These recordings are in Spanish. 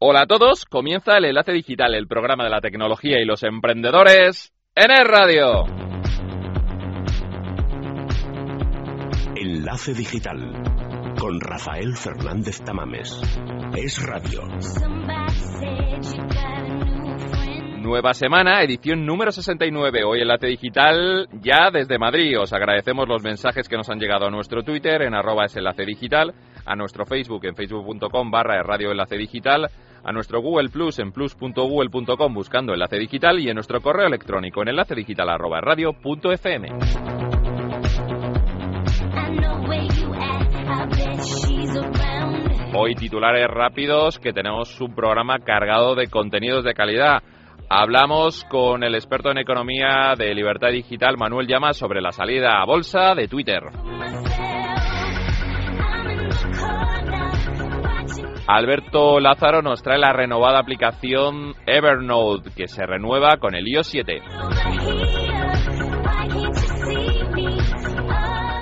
Hola a todos, comienza el Enlace Digital, el programa de la tecnología y los emprendedores en el radio. Enlace Digital con Rafael Fernández Tamames. Es radio. Nueva semana, edición número 69. Hoy Enlace Digital ya desde Madrid. Os agradecemos los mensajes que nos han llegado a nuestro Twitter en arroba es enlace digital, a nuestro Facebook en facebook.com barra radio enlace digital, a nuestro Google Plus en plus.google.com buscando enlace digital y en nuestro correo electrónico en enlace digital arroba punto fm. Hoy titulares rápidos que tenemos un programa cargado de contenidos de calidad. Hablamos con el experto en economía de Libertad Digital, Manuel Llamas, sobre la salida a bolsa de Twitter. Alberto Lázaro nos trae la renovada aplicación Evernote, que se renueva con el iOS 7.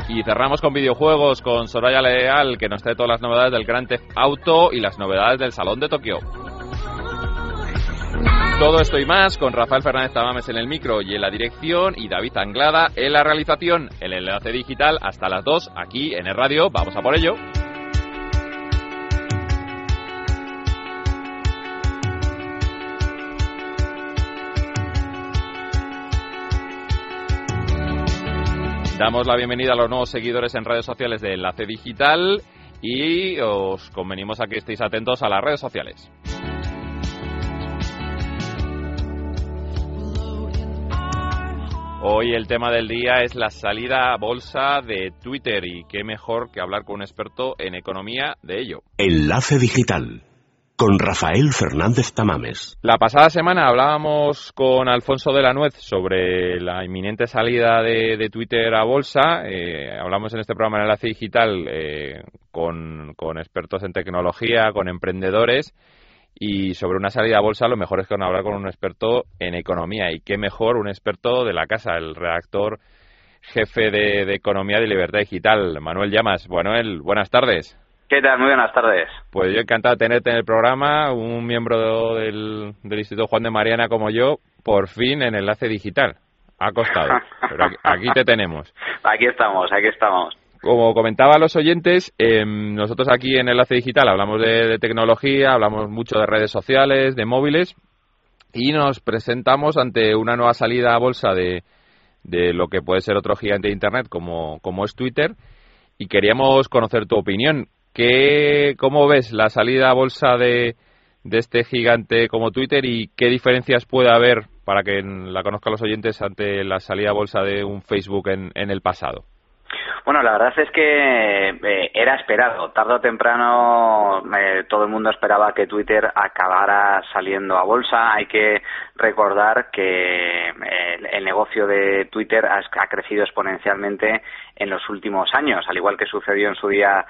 Y cerramos con videojuegos con Soraya Leal, que nos trae todas las novedades del Grand Theft Auto y las novedades del Salón de Tokio. Todo esto y más con Rafael Fernández Tamames en el micro y en la dirección y David Anglada en la realización. El enlace digital hasta las 2 aquí en el radio. Vamos a por ello. Damos la bienvenida a los nuevos seguidores en redes sociales de Enlace Digital y os convenimos a que estéis atentos a las redes sociales. Hoy el tema del día es la salida a bolsa de Twitter y qué mejor que hablar con un experto en economía de ello. Enlace Digital con Rafael Fernández Tamames. La pasada semana hablábamos con Alfonso de la Nuez sobre la inminente salida de, Twitter a bolsa. Eh, hablamos en este programa en Enlace Digital eh, con, expertos en tecnología, con emprendedores y sobre una salida a bolsa lo mejor es que hablar con un experto en economía y qué mejor un experto de la casa, el redactor jefe de, Economía de Libertad Digital, Manuel Llamas. Manuel, buenas tardes. ¿Qué tal? Muy buenas tardes. Pues yo encantado de tenerte en el programa, un miembro del, del Instituto Juan de Mariana como yo, por fin en Enlace Digital. Ha costado, pero aquí te tenemos. Aquí estamos, aquí estamos. Como comentaba a los oyentes, em, nosotros aquí en Enlace Digital hablamos de, tecnología, hablamos mucho de redes sociales, de móviles y nos presentamos ante una nueva salida a bolsa de, de lo que puede ser otro gigante de Internet como, como es Twitter y queríamos conocer tu opinión. ¿Qué, ¿Cómo ves la salida a bolsa de, de este gigante como Twitter y qué diferencias puede haber para que la conozcan los oyentes ante la salida a bolsa de un Facebook en, en el pasado? Bueno, la verdad es que eh, era esperado. Tarde o temprano eh, todo el mundo esperaba que Twitter acabara saliendo a bolsa. Hay que recordar que eh, el, negocio de Twitter ha, crecido exponencialmente en los últimos años, al igual que sucedió en su día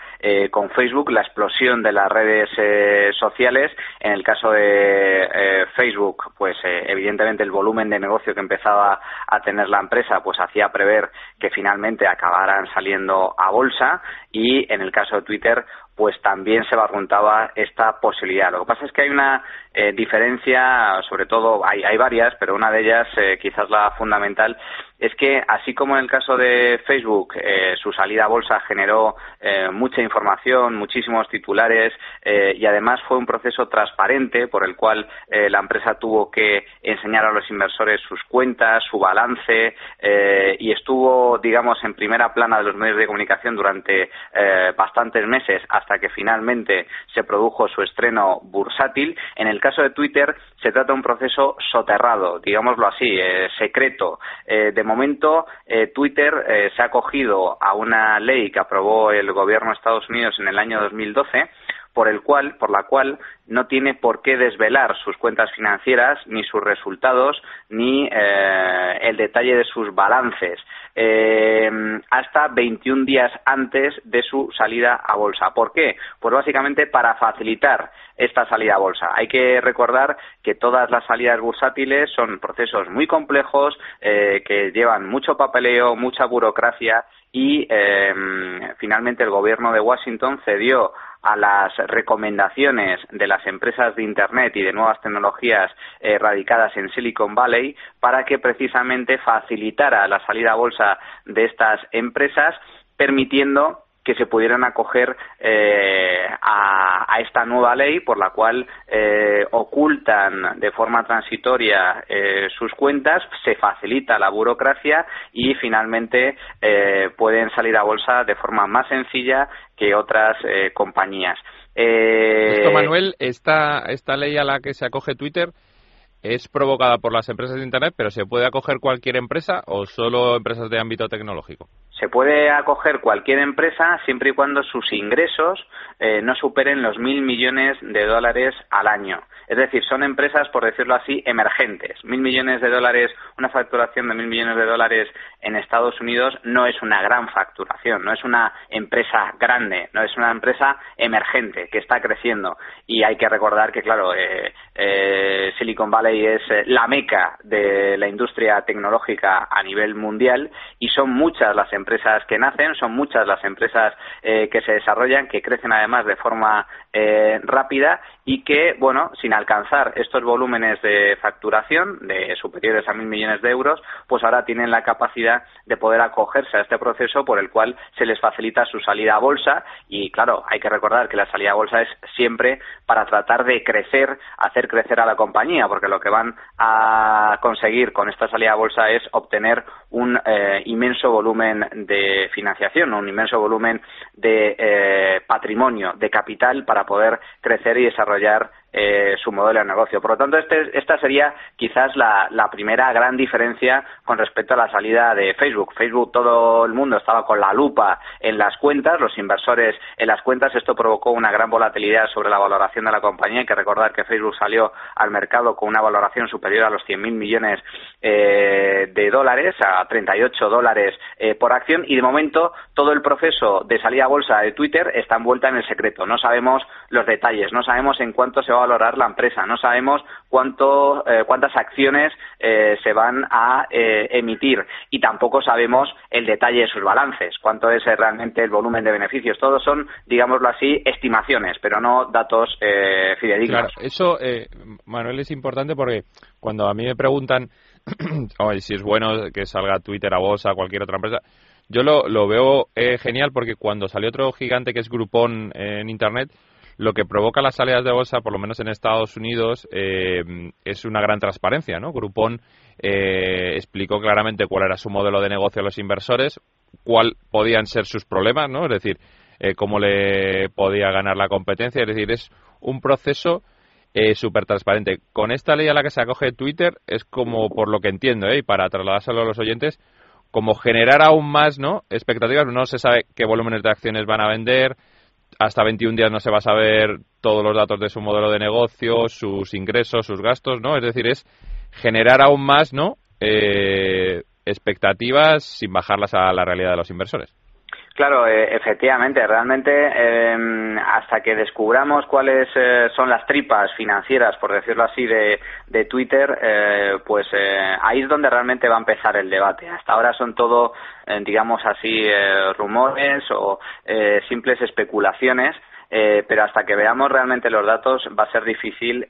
con Facebook, la explosión de las redes sociales. En el caso de Facebook, pues evidentemente el volumen de negocio que empezaba a tener la empresa, pues hacía prever que finalmente acabaran saliendo a bolsa y en el caso de Twitter pues también se barruntaba esta posibilidad. Lo que pasa es que hay una eh, diferencia, sobre todo hay, varias, pero una de ellas, eh, quizás la fundamental, es que así como en el caso de Facebook, eh, su salida a bolsa generó mucha información, muchísimos titulares y además fue un proceso transparente por el cual la empresa tuvo que enseñar a los inversores sus cuentas, su balance y estuvo, digamos, en primera plana de los medios de comunicación durante bastantes meses hasta que finalmente se produjo su estreno bursátil. En el caso de Twitter se trata de un proceso soterrado, digámoslo así, eh, secreto. Eh, de momento, eh, Twitter se ha acogido a una ley que aprobó el gobierno de Estados Unidos en el año 2012 por el cual, por la cual no tiene por qué desvelar sus cuentas financieras, ni sus resultados, ni el detalle de sus balances eh, hasta 21 días antes de su salida a bolsa. ¿Por qué? Pues básicamente para facilitar esta salida a bolsa. Hay que recordar que todas las salidas bursátiles son procesos muy complejos eh, que llevan mucho papeleo, mucha burocracia y eh, finalmente el gobierno de Washington cedió a las recomendaciones de las empresas de Internet y de nuevas tecnologías eh, radicadas en Silicon Valley para que precisamente facilitara la salida a bolsa de estas empresas permitiendo que se pudieran acoger eh, a, esta nueva ley por la cual eh, ocultan de forma transitoria eh, sus cuentas, se facilita la burocracia y finalmente pueden salir a bolsa de forma más sencilla que otras compañías. Esto, Manuel, esta, esta ley a la que se acoge Twitter es provocada por las empresas de Internet, pero ¿se puede acoger cualquier empresa o solo empresas de ámbito tecnológico? Se puede acoger cualquier empresa siempre y cuando sus ingresos eh, no superen los mil millones de dólares al año. Es decir, son empresas, por decirlo así, emergentes. Mil millones de dólares, una facturación de mil millones de dólares en Estados Unidos no es una gran facturación, no es una empresa grande, no es una empresa emergente que está creciendo. Y hay que recordar que, claro, eh, eh, Silicon Valley es eh, la meca de la industria tecnológica a nivel mundial y son muchas las empresas que nacen, son muchas las empresas que se desarrollan, que crecen además de forma rápida y que, bueno, sin alcanzar estos volúmenes de facturación de superiores a mil millones de euros, pues ahora tienen la capacidad de poder acogerse a este proceso por el cual se les facilita su salida a bolsa. Y, claro, hay que recordar que la salida a bolsa es siempre para tratar de crecer, hacer crecer a la compañía, porque lo que van a conseguir con esta salida a bolsa es obtener un eh, inmenso volumen de financiación, un inmenso volumen de eh, patrimonio, de capital para poder crecer y desarrollar eh, su modelo de negocio. Por lo tanto, este, esta sería quizás la, primera gran diferencia con respecto a la salida de Facebook. Facebook, todo el mundo estaba con la lupa en las cuentas, los inversores en las cuentas. Esto provocó una gran volatilidad sobre la valoración de la compañía. Hay que recordar que Facebook salió al mercado con una valoración superior a los 100.000 millones eh, de dólares, a 38 dólares eh, por acción. Y de momento, todo el proceso de salida a bolsa de Twitter está envuelta en el secreto. No sabemos los detalles, no sabemos en cuánto se va a valorar la empresa. No sabemos cuánto, eh, cuántas acciones eh, se van a eh, emitir y tampoco sabemos el detalle de sus balances, cuánto es realmente el volumen de beneficios. Todos son, digámoslo así, estimaciones, pero no datos fidedignos. Claro, eso, Manuel, es importante porque cuando a mí me preguntan si es bueno que salga Twitter a bolsa, cualquier otra empresa, yo lo, lo veo genial porque cuando salió otro gigante que es Groupon en Internet, lo que provoca las salidas de bolsa, por lo menos en Estados Unidos, eh, es una gran transparencia, ¿no? Groupon eh, explicó claramente cuál era su modelo de negocio a los inversores, cuál podían ser sus problemas, ¿no? Es decir, eh, cómo le podía ganar la competencia. Es decir, es un proceso eh, súper transparente. Con esta ley a la que se acoge Twitter es como, por lo que entiendo, y para trasladárselo a los oyentes, como generar aún más ¿no? expectativas. No se sabe qué volúmenes de acciones van a vender, hasta 21 días no se va a saber todos los datos de su modelo de negocio, sus ingresos, sus gastos, ¿no? Es decir, es generar aún más, ¿no? Eh, expectativas sin bajarlas a la realidad de los inversores. Claro, eh, efectivamente, realmente em, hasta que descubramos cuáles eh, son las tripas financieras, por decirlo así, de, de Twitter, eh, pues ahí es donde realmente va a empezar el debate. Hasta ahora son todo, digamos así, rumores o simples especulaciones. pero hasta que veamos realmente los datos va a ser difícil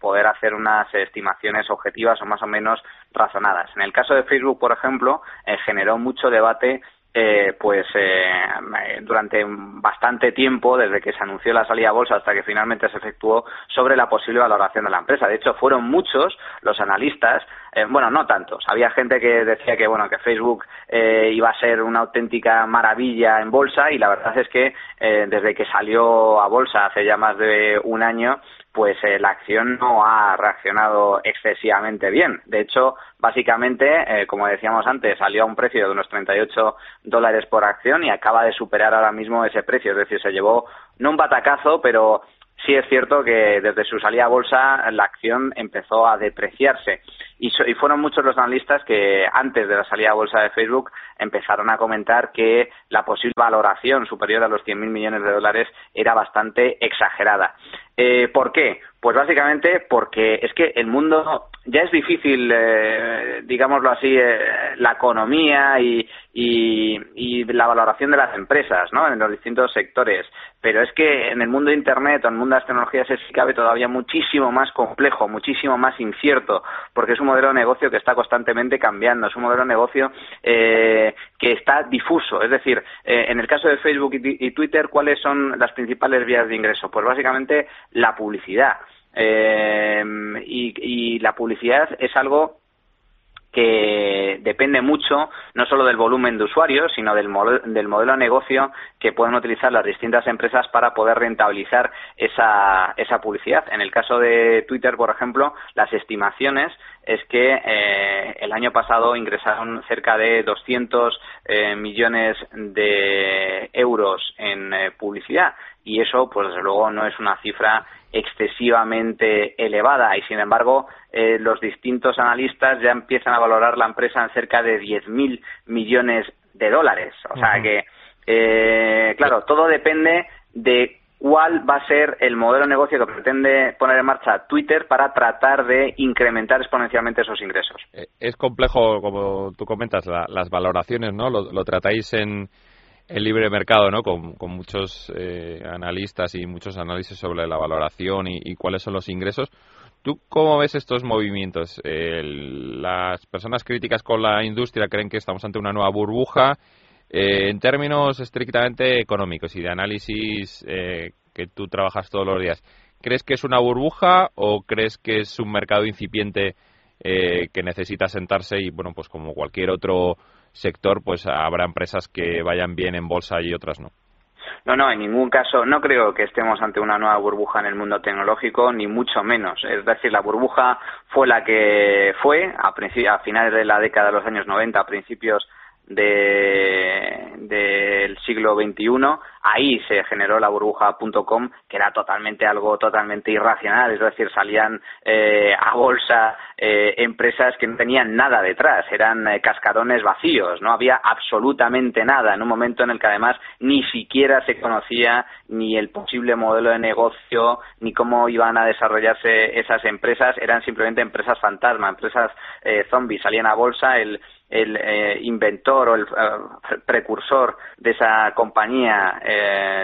poder hacer unas estimaciones objetivas o más o menos razonadas. En el caso de Facebook, por ejemplo, generó mucho debate eh, pues eh, durante bastante tiempo, desde que se anunció la salida a bolsa hasta que finalmente se efectuó, sobre la posible valoración de la empresa. De hecho, fueron muchos los analistas, eh, bueno, no tantos. Había gente que decía que bueno que Facebook iba a ser una auténtica maravilla en bolsa y la verdad es que desde que salió a bolsa hace ya más de un año, pues eh, la acción no ha reaccionado excesivamente bien. De hecho, básicamente, eh, como decíamos antes, salió a un precio de unos 38 dólares por acción y acaba de superar ahora mismo ese precio. Es decir, se llevó no un batacazo, pero sí es cierto que desde su salida a bolsa la acción empezó a depreciarse. Y, fueron muchos los analistas que antes de la salida a bolsa de Facebook empezaron a comentar que la posible valoración superior a los 100.000 millones de dólares era bastante exagerada. Eh, ¿Por qué? Pues básicamente porque es que el mundo ya es difícil, eh, digámoslo así, eh, la economía y, la valoración de las empresas, ¿no? En los distintos sectores. Pero es que en el mundo de Internet o en el mundo de las tecnologías es, cabe, todavía muchísimo más complejo, muchísimo más incierto, porque es un modelo de negocio que está constantemente cambiando, es un modelo de negocio eh, que está difuso. Es decir, eh, en el caso de Facebook y, Twitter, ¿cuáles son las principales vías de ingreso? Pues básicamente la publicidad. Eh, y la publicidad es algo que depende mucho no solo del volumen de usuarios, sino del, del modelo de negocio que pueden utilizar las distintas empresas para poder rentabilizar esa, esa publicidad. En el caso de Twitter, por ejemplo, las estimaciones es que eh, el año pasado ingresaron cerca de 200 eh, millones de euros en eh, publicidad y eso, pues desde luego, no es una cifra excesivamente elevada y sin embargo eh, los distintos analistas ya empiezan a valorar la empresa en cerca de 10.000 millones de dólares. O sea que, eh, claro, todo depende de cuál va a ser el modelo de negocio que pretende poner en marcha Twitter para tratar de incrementar exponencialmente esos ingresos. Eh, es complejo, como tú comentas, las valoraciones, ¿no? Lo, tratáis en el libre mercado, ¿no? Con, muchos eh, analistas y muchos análisis sobre la valoración y, cuáles son los ingresos. ¿Tú cómo ves estos movimientos? las personas críticas con la industria creen que estamos ante una nueva burbuja. Eh, en términos estrictamente económicos y de análisis eh, que tú trabajas todos los días, ¿crees que es una burbuja o crees que es un mercado incipiente que necesita sentarse y, bueno, pues como cualquier otro sector, pues habrá empresas que vayan bien en bolsa y otras no. No, no, en ningún caso. No creo que estemos ante una nueva burbuja en el mundo tecnológico, ni mucho menos. Es decir, la burbuja fue la que fue a, a finales de la década de los años 90, a principios de, del siglo XXI, ahí se generó la burbuja.com, que era totalmente algo totalmente irracional, es decir, salían eh, a bolsa eh, empresas que no tenían nada detrás, eran eh, cascarones vacíos, no había absolutamente nada, en un momento en el que además ni siquiera se conocía ni el posible modelo de negocio, ni cómo iban a desarrollarse esas empresas, eran simplemente empresas fantasma, empresas zombies, salían a bolsa, el el eh, inventor o el eh, precursor de esa compañía eh,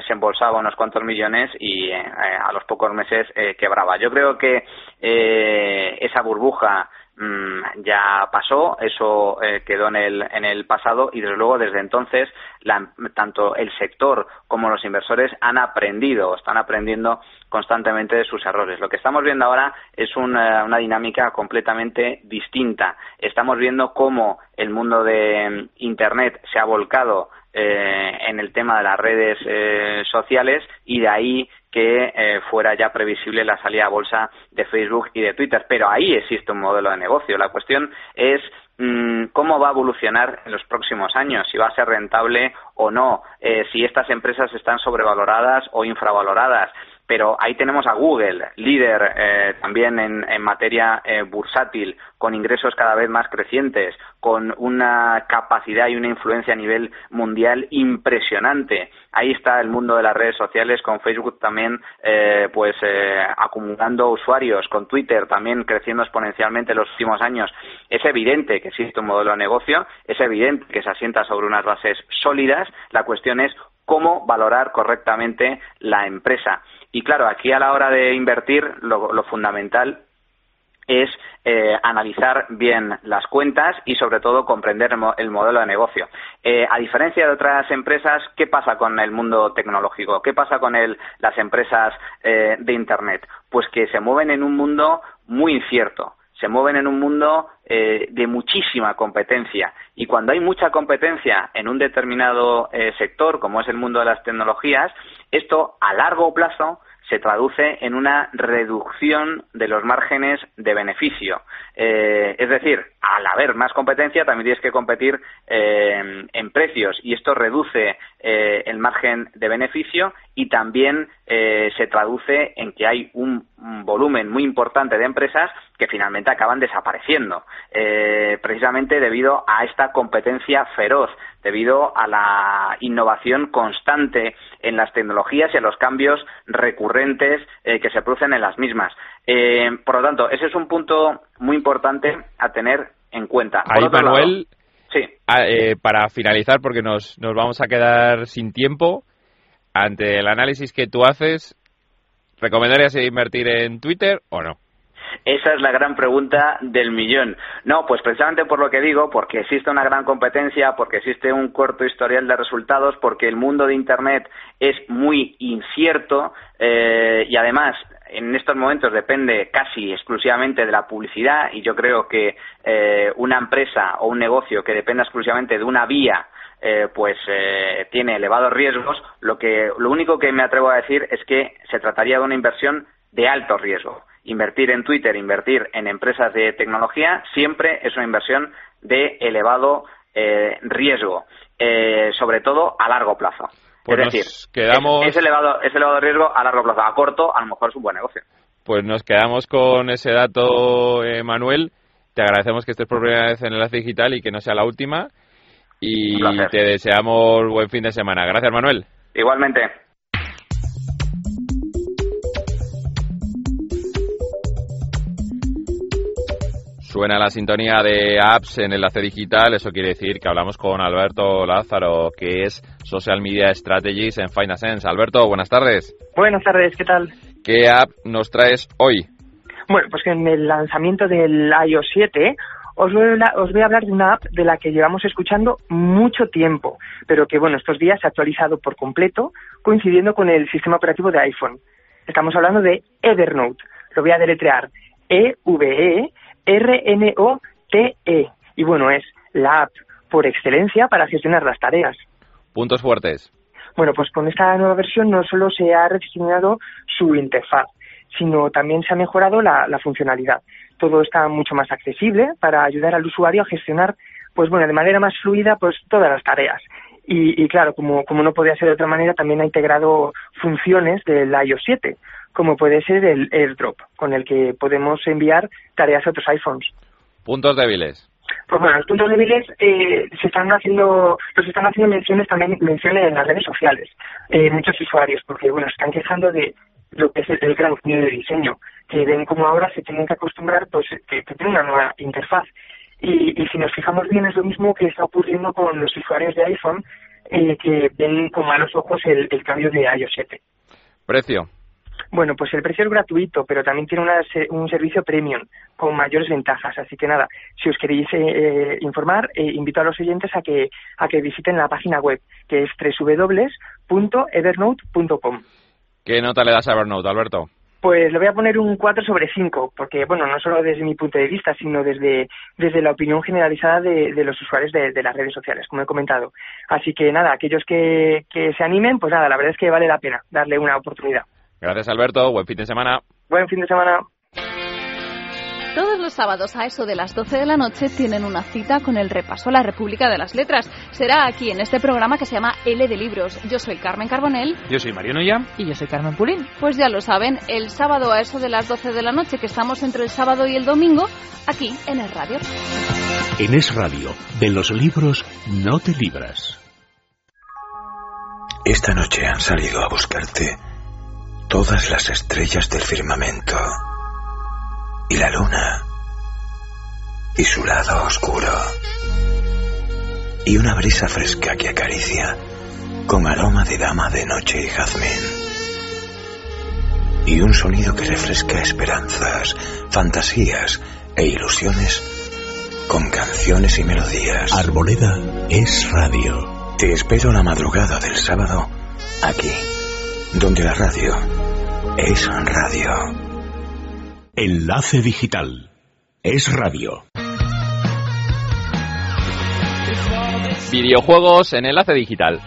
se embolsaba unos cuantos millones y a los pocos meses quebraba. Yo creo que esa burbuja Mm, ya pasó, eso eh, quedó en el, en el pasado y desde luego desde entonces tanto el sector como los inversores han aprendido, están aprendiendo constantemente de sus errores. Lo que estamos viendo ahora es una, una dinámica completamente distinta. Estamos viendo cómo el mundo de mm, Internet se ha volcado eh, en el tema de las redes eh, sociales y de ahí que eh, fuera ya previsible la salida a bolsa de Facebook y de Twitter. Pero ahí existe un modelo de negocio. La cuestión es mm, cómo va a evolucionar en los próximos años, si va a ser rentable o no, si estas empresas están sobrevaloradas o infravaloradas pero ahí tenemos a Google, líder eh, también en, materia eh, bursátil, con ingresos cada vez más crecientes, con una capacidad y una influencia a nivel mundial impresionante. Ahí está el mundo de las redes sociales, con Facebook también eh, pues acumulando usuarios, con Twitter también creciendo exponencialmente en los últimos años. Es evidente que existe un modelo de negocio, es evidente que se asienta sobre unas bases sólidas. La cuestión es cómo valorar correctamente la empresa. Y claro, aquí a la hora de invertir, lo, fundamental es eh, analizar bien las cuentas y sobre todo comprender el, modelo de negocio. Eh, a diferencia de otras empresas, ¿qué pasa con el mundo tecnológico? ¿Qué pasa con las empresas eh, de Internet? Pues que se mueven en un mundo muy incierto se mueven en un mundo eh, de muchísima competencia y cuando hay mucha competencia en un determinado eh, sector, como es el mundo de las tecnologías, esto a largo plazo se traduce en una reducción de los márgenes de beneficio. Eh, es decir, al haber más competencia también tienes que competir en precios y esto reduce eh, el margen de beneficio y también se traduce en que hay un, un volumen muy importante de empresas que finalmente acaban desapareciendo, eh, precisamente debido a esta competencia feroz, debido a la innovación constante en las tecnologías y a los cambios recurrentes eh, que se producen en las mismas. Eh, por lo tanto, ese es un punto muy importante a tener en cuenta. Ahí, Manuel, sí. Ah, para finalizar, porque nos, nos vamos a quedar sin tiempo, ante el análisis que tú haces, ¿recomendarías invertir en Twitter o no? Esa es la gran pregunta del millón. No, pues precisamente por lo que digo, porque existe una gran competencia, porque existe un corto historial de resultados, porque el mundo de Internet es muy incierto eh, y además en estos momentos depende casi exclusivamente de la publicidad y yo creo que eh, una empresa o un negocio que dependa exclusivamente de una vía eh, pues eh, tiene elevados riesgos, lo que lo único que me atrevo a decir es que se trataría de una inversión de alto riesgo. Invertir en Twitter, invertir en empresas de tecnología, siempre es una inversión de elevado eh, riesgo, sobre todo a largo plazo. Pues es decir, quedamos... es, elevado, es elevado riesgo a largo plazo. A corto, a lo mejor es un buen negocio. Pues nos quedamos con ese dato, Manuel. Te agradecemos que estés por primera vez en Enlace Digital y que no sea la última y te deseamos buen fin de semana. Gracias, Manuel. Igualmente. Suena la sintonía de apps en Enlace Digital, eso quiere decir que hablamos con Alberto Lázaro, que es Social Media Strategies en Finasense. Alberto, buenas tardes. Buenas tardes, ¿qué tal? ¿Qué app nos traes hoy? Bueno, pues que en el lanzamiento del iOS 7 os voy, a, hablar de una app de la que llevamos escuchando mucho tiempo, pero que, bueno, estos días se ha actualizado por completo, coincidiendo con el sistema operativo de iPhone. Estamos hablando de Evernote. Lo voy a deletrear. E-V-E-R-N-O-T-E. Y bueno, es la app por excelencia para gestionar las tareas. Puntos fuertes. Bueno, pues con esta nueva versión no solo se ha rediseñado su interfaz, sino también se ha mejorado la funcionalidad todo está mucho más accesible para ayudar al usuario a gestionar, pues bueno, de manera más fluida, pues todas las tareas. Y, claro, como, como no podía ser de otra manera, también ha integrado funciones del iOS 7, como puede ser el AirDrop, con el que podemos enviar tareas a otros iPhones. Puntos débiles. Pues bueno, los puntos débiles eh, se están haciendo, los están haciendo menciones también menciones en las redes sociales, eh, muchos usuarios, porque bueno, están quejando de lo que es el, gran cambio de diseño, que ven como ahora se tienen que acostumbrar pues que, que una nueva interfaz. Y, y, si nos fijamos bien es lo mismo que está ocurriendo con los usuarios de iPhone, eh, que ven con malos ojos el, cambio de iOS 7. ¿Precio? Bueno, pues el precio es gratuito, pero también tiene un servicio premium con mayores ventajas. Así que nada, si os queréis eh, eh, informar, invito a los oyentes a que, a que visiten la página web, que es www.evernote.com. ¿Qué nota le das a Evernote, Alberto? Pues le voy a poner un 4 sobre 5, porque, bueno, no solo desde mi punto de vista, sino desde, desde la opinión generalizada de, los usuarios de, las redes sociales, como he comentado. Así que nada, aquellos que, que se animen, pues nada, la verdad es que vale la pena darle una oportunidad. Gracias, Alberto. Buen fin de semana. Buen fin de semana. Los sábados a eso de las 12 de la noche tienen una cita con el repaso a la República de las Letras. Será aquí en este programa que se llama L de Libros. Yo soy Carmen Carbonell. Yo soy Mariano Ya. Y yo soy Carmen Pulín. Pues ya lo saben, el sábado a eso de las 12 de la noche, que estamos entre el sábado y el domingo, aquí en Es Radio. En Es Radio, de los libros no te libras. Esta noche han salido a buscarte todas las estrellas del firmamento y la luna y su lado oscuro y una brisa fresca que acaricia con aroma de dama de noche y jazmín y un sonido que refresca esperanzas, fantasías e ilusiones con canciones y melodías. Arboleda es radio. Te espero la madrugada del sábado aquí, donde la radio es radio. Enlace Digital. Es radio. Videojuegos en Enlace Digital.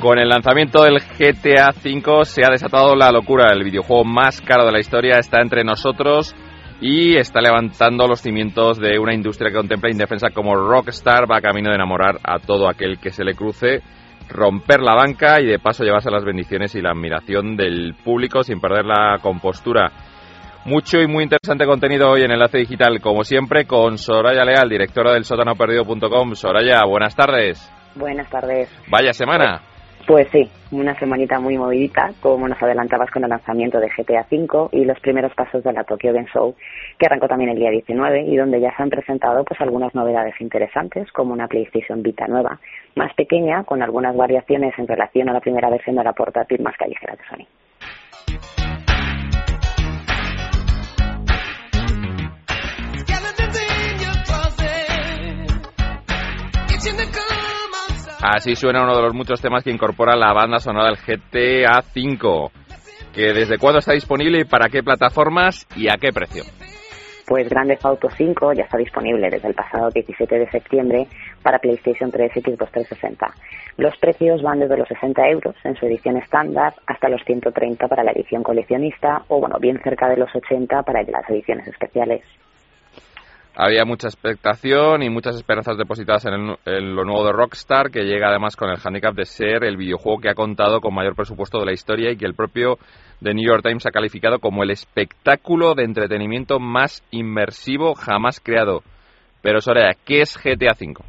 Con el lanzamiento del GTA V se ha desatado la locura. El videojuego más caro de la historia está entre nosotros y está levantando los cimientos de una industria que contempla indefensa como Rockstar, va camino de enamorar a todo aquel que se le cruce, romper la banca y de paso llevarse las bendiciones y la admiración del público sin perder la compostura. Mucho y muy interesante contenido hoy en Enlace Digital, como siempre, con Soraya Leal, directora del sótanoperdido.com. Soraya, buenas tardes. Buenas tardes. Vaya semana. Pues sí, una semanita muy movidita, como nos adelantabas con el lanzamiento de GTA V y los primeros pasos de la Tokyo Game Show, que arrancó también el día 19 y donde ya se han presentado pues algunas novedades interesantes, como una PlayStation Vita nueva, más pequeña, con algunas variaciones en relación a la primera versión de la portátil más callejera de Sony. Así suena uno de los muchos temas que incorpora la banda sonora del GTA V. Que ¿Desde cuándo está disponible y para qué plataformas y a qué precio? Pues Grande Auto 5 ya está disponible desde el pasado 17 de septiembre para PlayStation 3 y Xbox 360. Los precios van desde los 60 euros en su edición estándar hasta los 130 para la edición coleccionista o, bueno, bien cerca de los 80 para las ediciones especiales. Había mucha expectación y muchas esperanzas depositadas en, lo nuevo de Rockstar, que llega además con el handicap de ser el videojuego que ha contado con mayor presupuesto de la historia y que el propio The New York Times ha calificado como el espectáculo de entretenimiento más inmersivo jamás creado. Pero Soraya, ¿qué es GTA V?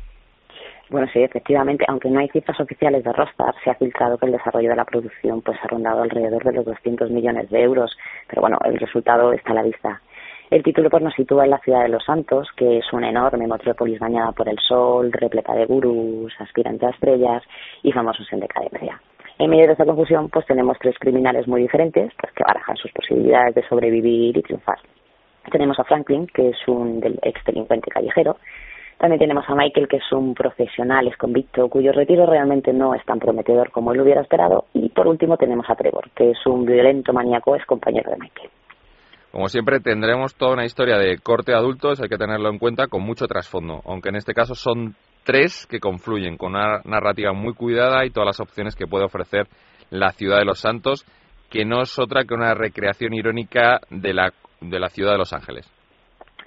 Bueno, sí, efectivamente, aunque no hay cifras oficiales de Rockstar, se ha filtrado que el desarrollo de la producción pues ha rondado alrededor de los 200 millones de euros, pero bueno, el resultado está a la vista. El título pues, nos sitúa en la ciudad de Los Santos, que es una enorme metrópolis bañada por el sol, repleta de gurús, aspirante a estrellas y famosos en decadencia. En medio de esta confusión, pues tenemos tres criminales muy diferentes pues, que barajan sus posibilidades de sobrevivir y triunfar. Tenemos a Franklin, que es un ex delincuente callejero. También tenemos a Michael, que es un profesional es convicto, cuyo retiro realmente no es tan prometedor como él hubiera esperado. Y por último tenemos a Trevor, que es un violento maníaco, es compañero de Michael. Como siempre, tendremos toda una historia de corte adulto, hay que tenerlo en cuenta, con mucho trasfondo, aunque en este caso son tres que confluyen, con una narrativa muy cuidada y todas las opciones que puede ofrecer la ciudad de los santos, que no es otra que una recreación irónica de la, de la ciudad de Los Ángeles.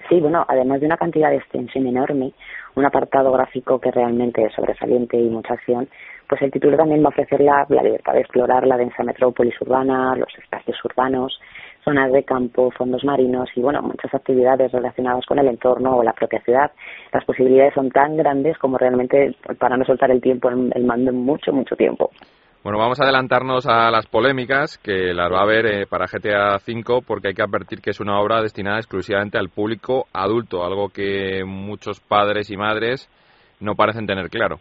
Sí, bueno, además de una cantidad de extensión enorme, un apartado gráfico que realmente es sobresaliente y mucha acción, pues el título también va a ofrecer la, la libertad de explorar la densa metrópolis urbana, los espacios urbanos, zonas de campo, fondos marinos y bueno, muchas actividades relacionadas con el entorno o la propia ciudad. Las posibilidades son tan grandes como realmente para no soltar el tiempo, el mando en mucho, mucho tiempo. Bueno, vamos a adelantarnos a las polémicas que las va a haber eh, para GTA V porque hay que advertir que es una obra destinada exclusivamente al público adulto, algo que muchos padres y madres no parecen tener claro.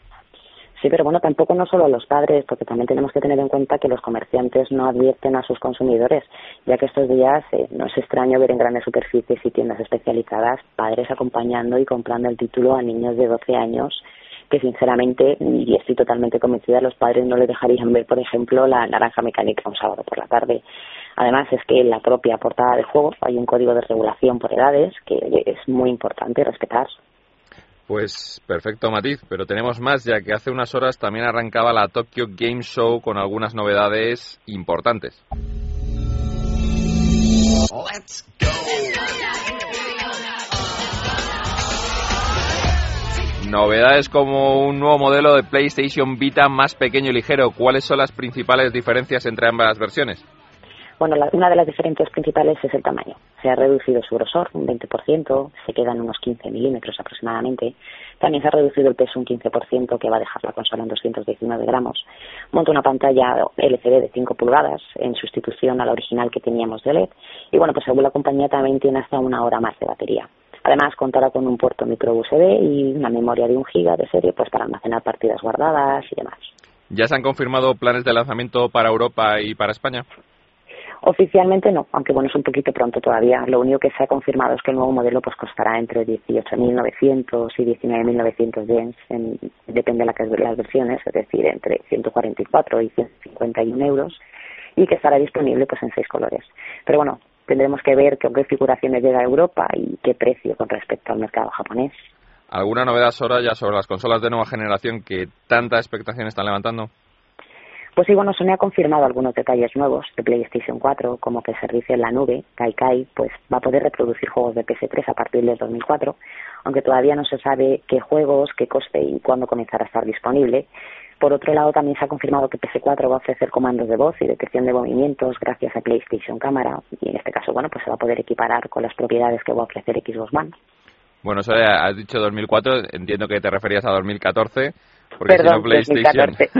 Sí, pero bueno, tampoco no solo los padres, porque también tenemos que tener en cuenta que los comerciantes no advierten a sus consumidores, ya que estos días eh, no es extraño ver en grandes superficies y tiendas especializadas padres acompañando y comprando el título a niños de 12 años que sinceramente, y estoy totalmente convencida, los padres no les dejarían ver, por ejemplo, la naranja mecánica un sábado por la tarde. Además, es que en la propia portada del juego hay un código de regulación por edades que es muy importante respetar. Pues perfecto, Matiz, pero tenemos más ya que hace unas horas también arrancaba la Tokyo Game Show con algunas novedades importantes. Novedades como un nuevo modelo de PlayStation Vita más pequeño y ligero. ¿Cuáles son las principales diferencias entre ambas versiones? Bueno, una de las diferencias principales es el tamaño. Se ha reducido su grosor un 20%, se quedan unos 15 milímetros aproximadamente. También se ha reducido el peso un 15%, que va a dejar la consola en 219 gramos. Monta una pantalla LCD de 5 pulgadas en sustitución a la original que teníamos de LED. Y bueno, pues según la compañía también tiene hasta una hora más de batería. Además, contará con un puerto micro USB y una memoria de un giga de serie pues para almacenar partidas guardadas y demás. ¿Ya se han confirmado planes de lanzamiento para Europa y para España? Oficialmente no, aunque bueno, es un poquito pronto todavía. Lo único que se ha confirmado es que el nuevo modelo pues costará entre 18.900 y 19.900 yens, en, depende de las versiones, es decir, entre 144 y 151 euros, y que estará disponible pues en seis colores. Pero bueno, tendremos que ver con qué figuraciones llega a Europa y qué precio con respecto al mercado japonés. ¿Alguna novedad, Sora, ya sobre las consolas de nueva generación que tanta expectación están levantando? Pues sí, bueno, Sony ha confirmado algunos detalles nuevos de PlayStation 4, como que el servicio en la nube, Kaikai, pues va a poder reproducir juegos de PS3 a partir del 2004, aunque todavía no se sabe qué juegos, qué coste y cuándo comenzará a estar disponible. Por otro lado, también se ha confirmado que PS4 va a ofrecer comandos de voz y detección de movimientos gracias a PlayStation Cámara, y en este caso, bueno, pues se va a poder equiparar con las propiedades que va a ofrecer Xbox One. Bueno, eso has dicho 2004, entiendo que te referías a 2014. Porque Perdón, si no PlayStation. 2014.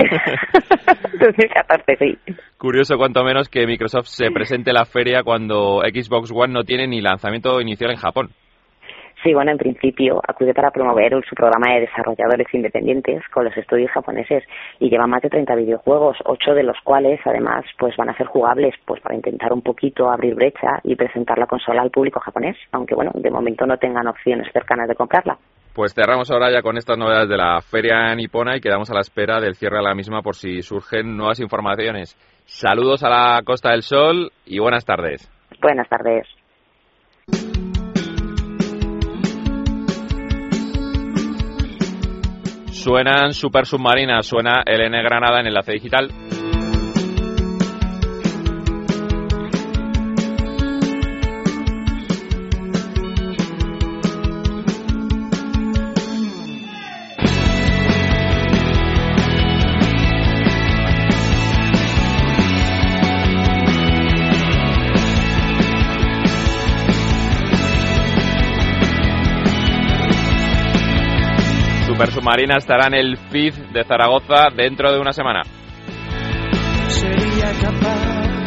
2014, sí. Curioso, cuanto menos, que Microsoft se presente en la feria cuando Xbox One no tiene ni lanzamiento inicial en Japón. Sí, bueno, en principio acude para promover su programa de desarrolladores independientes con los estudios japoneses y lleva más de 30 videojuegos, ocho de los cuales además pues van a ser jugables pues para intentar un poquito abrir brecha y presentar la consola al público japonés, aunque bueno, de momento no tengan opciones cercanas de comprarla. Pues cerramos ahora ya con estas novedades de la feria nipona y quedamos a la espera del cierre de la misma por si surgen nuevas informaciones. Saludos a la Costa del Sol y buenas tardes. Buenas tardes. Suenan Super Submarina, suena LN Granada en Enlace Digital. Submarina estará en el FID de Zaragoza dentro de una semana. sería capaz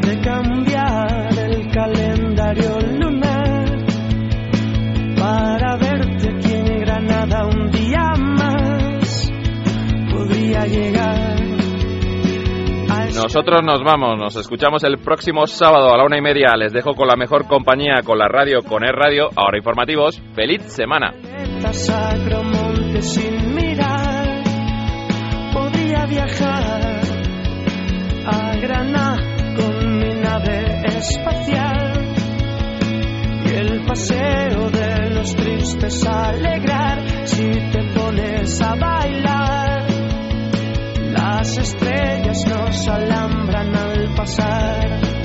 de cambiar el calendario lunar para verte aquí en Granada un día más. Podría llegar Nosotros nos vamos, nos escuchamos el próximo sábado a la una y media. Les dejo con la mejor compañía, con la radio, con el radio, ahora informativos. ¡Feliz semana! sin mirar. Podría viajar a Granada con mi nave espacial y el paseo de los tristes alegrar si te pones a bailar. Las estrellas estrellas nos alambran al pasar.